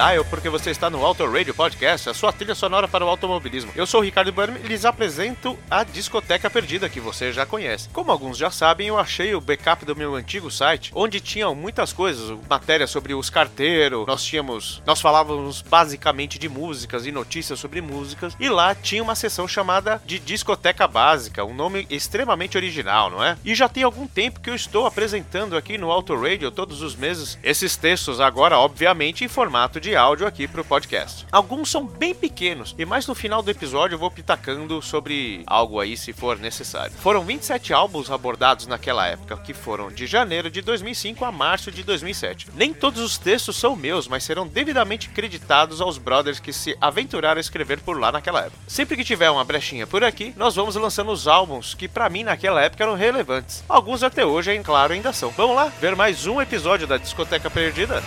dial porque você está no Auto Radio Podcast, a sua trilha sonora para o automobilismo. Eu sou o Ricardo Burm e lhes apresento a Discoteca Perdida, que você já conhece. Como alguns já sabem, eu achei o backup do meu antigo site, onde tinham muitas coisas, matéria sobre os carteiros, nós tínhamos, nós falávamos basicamente de músicas e notícias sobre músicas, e lá tinha uma seção chamada de Discoteca Básica, um nome extremamente original, não é? E já tem algum tempo que eu estou apresentando aqui no Auto Radio todos os meses esses textos agora, obviamente, em formato de áudio aqui para o podcast. Alguns são bem pequenos e mais no final do episódio eu vou pitacando sobre algo aí se for necessário. Foram 27 álbuns abordados naquela época, que foram de janeiro de 2005 a março de 2007. Nem todos os textos são meus, mas serão devidamente creditados aos brothers que se aventuraram a escrever por lá naquela época. Sempre que tiver uma brechinha por aqui, nós vamos lançando os álbuns que para mim naquela época eram relevantes. Alguns até hoje, é claro, ainda são. Vamos lá ver mais um episódio da Discoteca Perdida?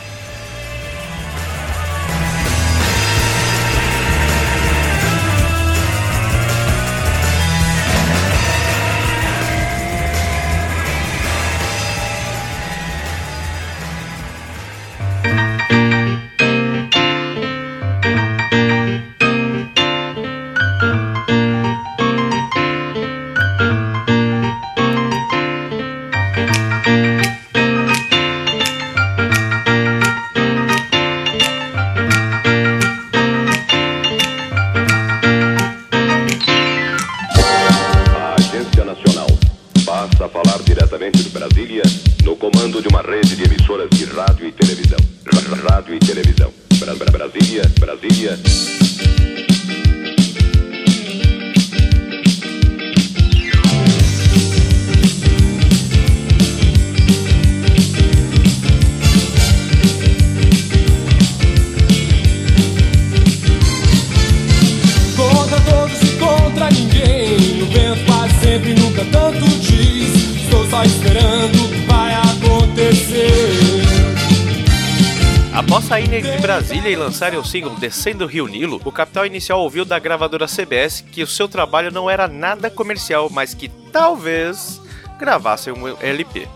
Após saírem de Brasília e lançarem o single Descendo o Rio Nilo, o Capital Inicial ouviu da gravadora CBS que o seu trabalho não era nada comercial, mas que talvez gravassem um LP.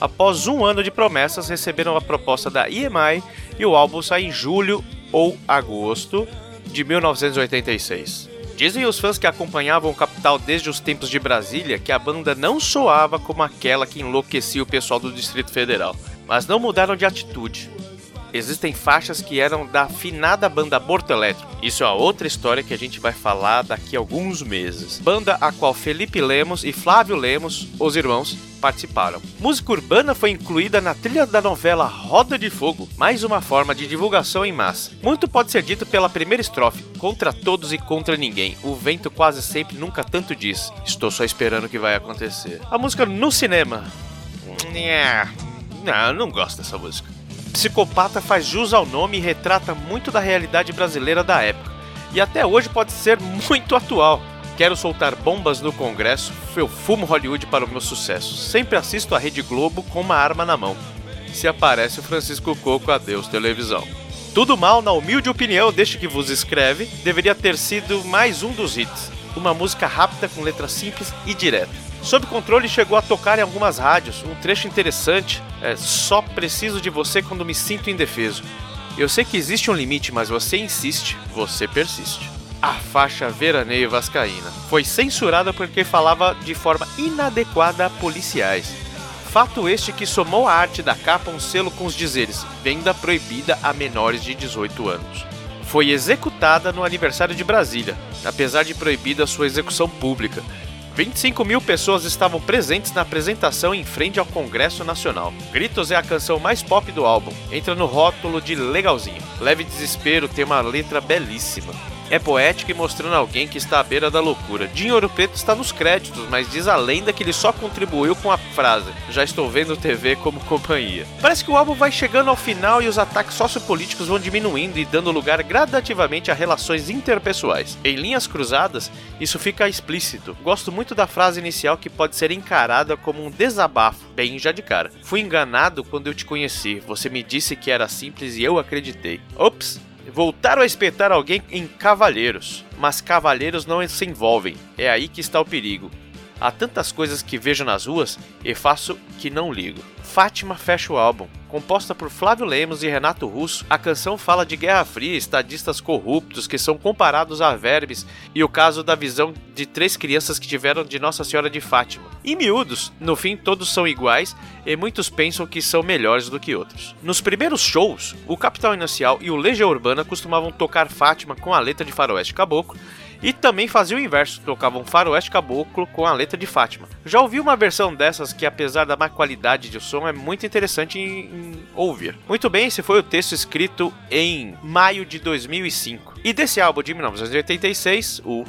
Após um ano de promessas, receberam a proposta da EMI e o álbum sai em julho ou agosto de 1986. Dizem os fãs que acompanhavam o Capital desde os tempos de Brasília que a banda não soava como aquela que enlouquecia o pessoal do Distrito Federal, mas não mudaram de atitude existem faixas que eram da afinada banda Borto Elétrico. Isso é outra história que a gente vai falar daqui a alguns meses. Banda a qual Felipe Lemos e Flávio Lemos, os irmãos, participaram. Música urbana foi incluída na trilha da novela Roda de Fogo, mais uma forma de divulgação em massa. Muito pode ser dito pela primeira estrofe: contra todos e contra ninguém. O vento quase sempre nunca tanto diz. Estou só esperando o que vai acontecer. A música no cinema. Não, eu não gosto dessa música. Psicopata faz jus ao nome e retrata muito da realidade brasileira da época. E até hoje pode ser muito atual. Quero soltar bombas no Congresso, eu fumo Hollywood para o meu sucesso. Sempre assisto a Rede Globo com uma arma na mão. Se aparece o Francisco Coco, adeus televisão. Tudo mal, na humilde opinião deste que vos escreve, deveria ter sido mais um dos hits. Uma música rápida com letra simples e direta. Sob controle chegou a tocar em algumas rádios, um trecho interessante é Só preciso de você quando me sinto indefeso. Eu sei que existe um limite, mas você insiste, você persiste. A faixa Veraneio Vascaína foi censurada porque falava de forma inadequada a policiais. Fato este que somou à arte da capa um selo com os dizeres Venda proibida a menores de 18 anos. Foi executada no aniversário de Brasília, apesar de proibida sua execução pública. 25 mil pessoas estavam presentes na apresentação em frente ao Congresso Nacional. Gritos é a canção mais pop do álbum, entra no rótulo de legalzinho. Leve Desespero tem uma letra belíssima. É poética e mostrando alguém que está à beira da loucura. Dinho Ouro Preto está nos créditos, mas diz a lenda que ele só contribuiu com a frase: Já estou vendo TV como companhia. Parece que o álbum vai chegando ao final e os ataques sociopolíticos vão diminuindo e dando lugar gradativamente a relações interpessoais. Em linhas cruzadas, isso fica explícito. Gosto muito da frase inicial que pode ser encarada como um desabafo, bem já de cara. Fui enganado quando eu te conheci. Você me disse que era simples e eu acreditei. Ops! Voltaram a espetar alguém em cavalheiros, mas cavalheiros não se envolvem. É aí que está o perigo. Há tantas coisas que vejo nas ruas e faço que não ligo. Fátima fecha o álbum. Composta por Flávio Lemos e Renato Russo, a canção fala de Guerra Fria, estadistas corruptos que são comparados a verbes e o caso da visão de três crianças que tiveram de Nossa Senhora de Fátima. Em miúdos, no fim todos são iguais e muitos pensam que são melhores do que outros. Nos primeiros shows, o Capital Inicial e o Legião Urbana costumavam tocar Fátima com a letra de Faroeste Caboclo e também fazia o inverso, tocavam Faroeste Caboclo com a letra de Fátima. Já ouvi uma versão dessas que, apesar da má qualidade de som, é muito interessante em, em ouvir. Muito bem, esse foi o texto escrito em maio de 2005. E desse álbum de 1986, o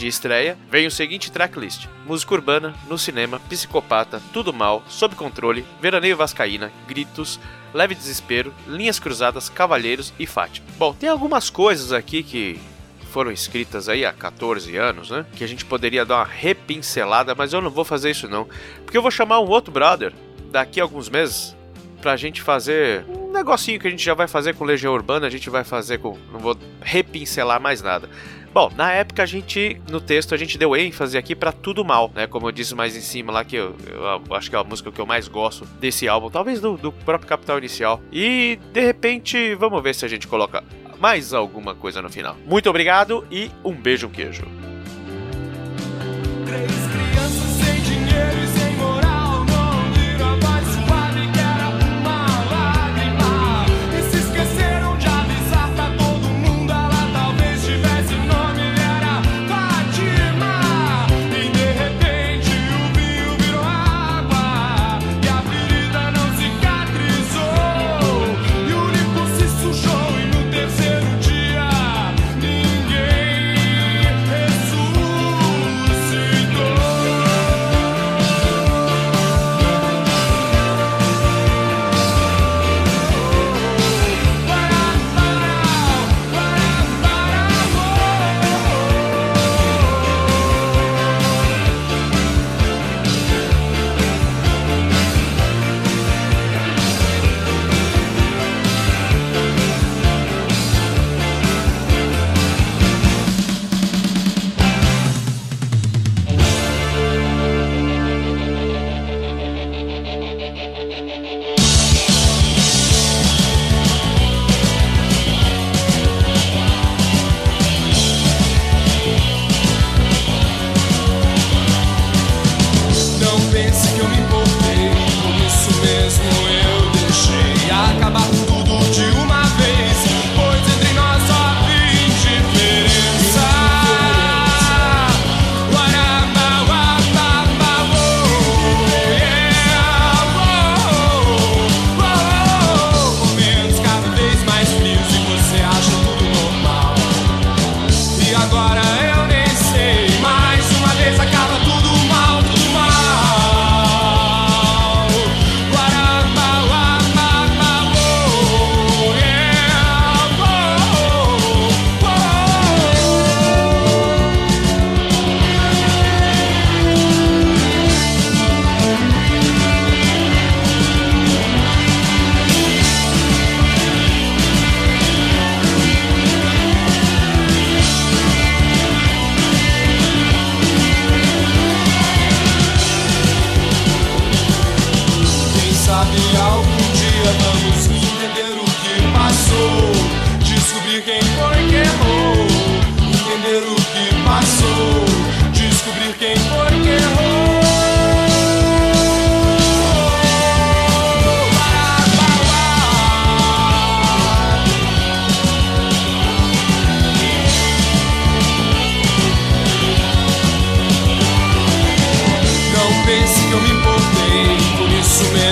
de estreia, vem o seguinte tracklist: música urbana, no cinema, psicopata, tudo mal, sob controle, veraneio vascaína, gritos, leve desespero, linhas cruzadas, cavalheiros e Fátima. Bom, tem algumas coisas aqui que foram escritas aí há 14 anos, né? Que a gente poderia dar uma repincelada, mas eu não vou fazer isso não. Porque eu vou chamar um outro brother daqui a alguns meses pra gente fazer um negocinho que a gente já vai fazer com Legião Urbana, a gente vai fazer com. Não vou repincelar mais nada. Bom, na época a gente, no texto, a gente deu ênfase aqui para Tudo Mal, né? Como eu disse mais em cima lá, que eu, eu, acho que é a música que eu mais gosto desse álbum, talvez do, do próprio Capital Inicial. E de repente, vamos ver se a gente coloca mais alguma coisa no final. Muito obrigado e um beijo, um queijo.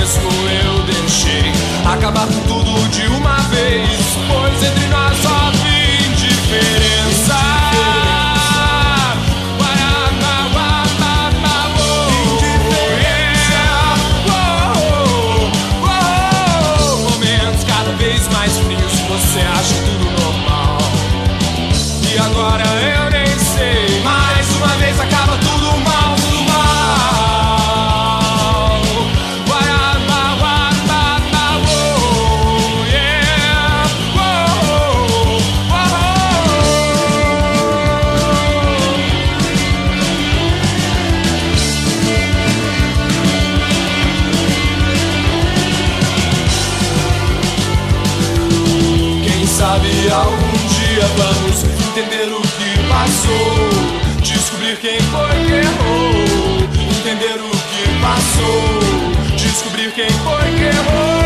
rosto eu deixei acabar com tudo de uma vez. Pois entre nós só sabe, algum dia vamos entender o que passou. Descobrir quem foi que errou. Entender o que passou. Descobrir quem foi que errou.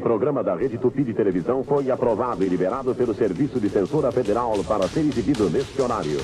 Programa da Rede Tupi de Televisão foi aprovado e liberado pelo Serviço de Censura Federal para ser exibido neste horário.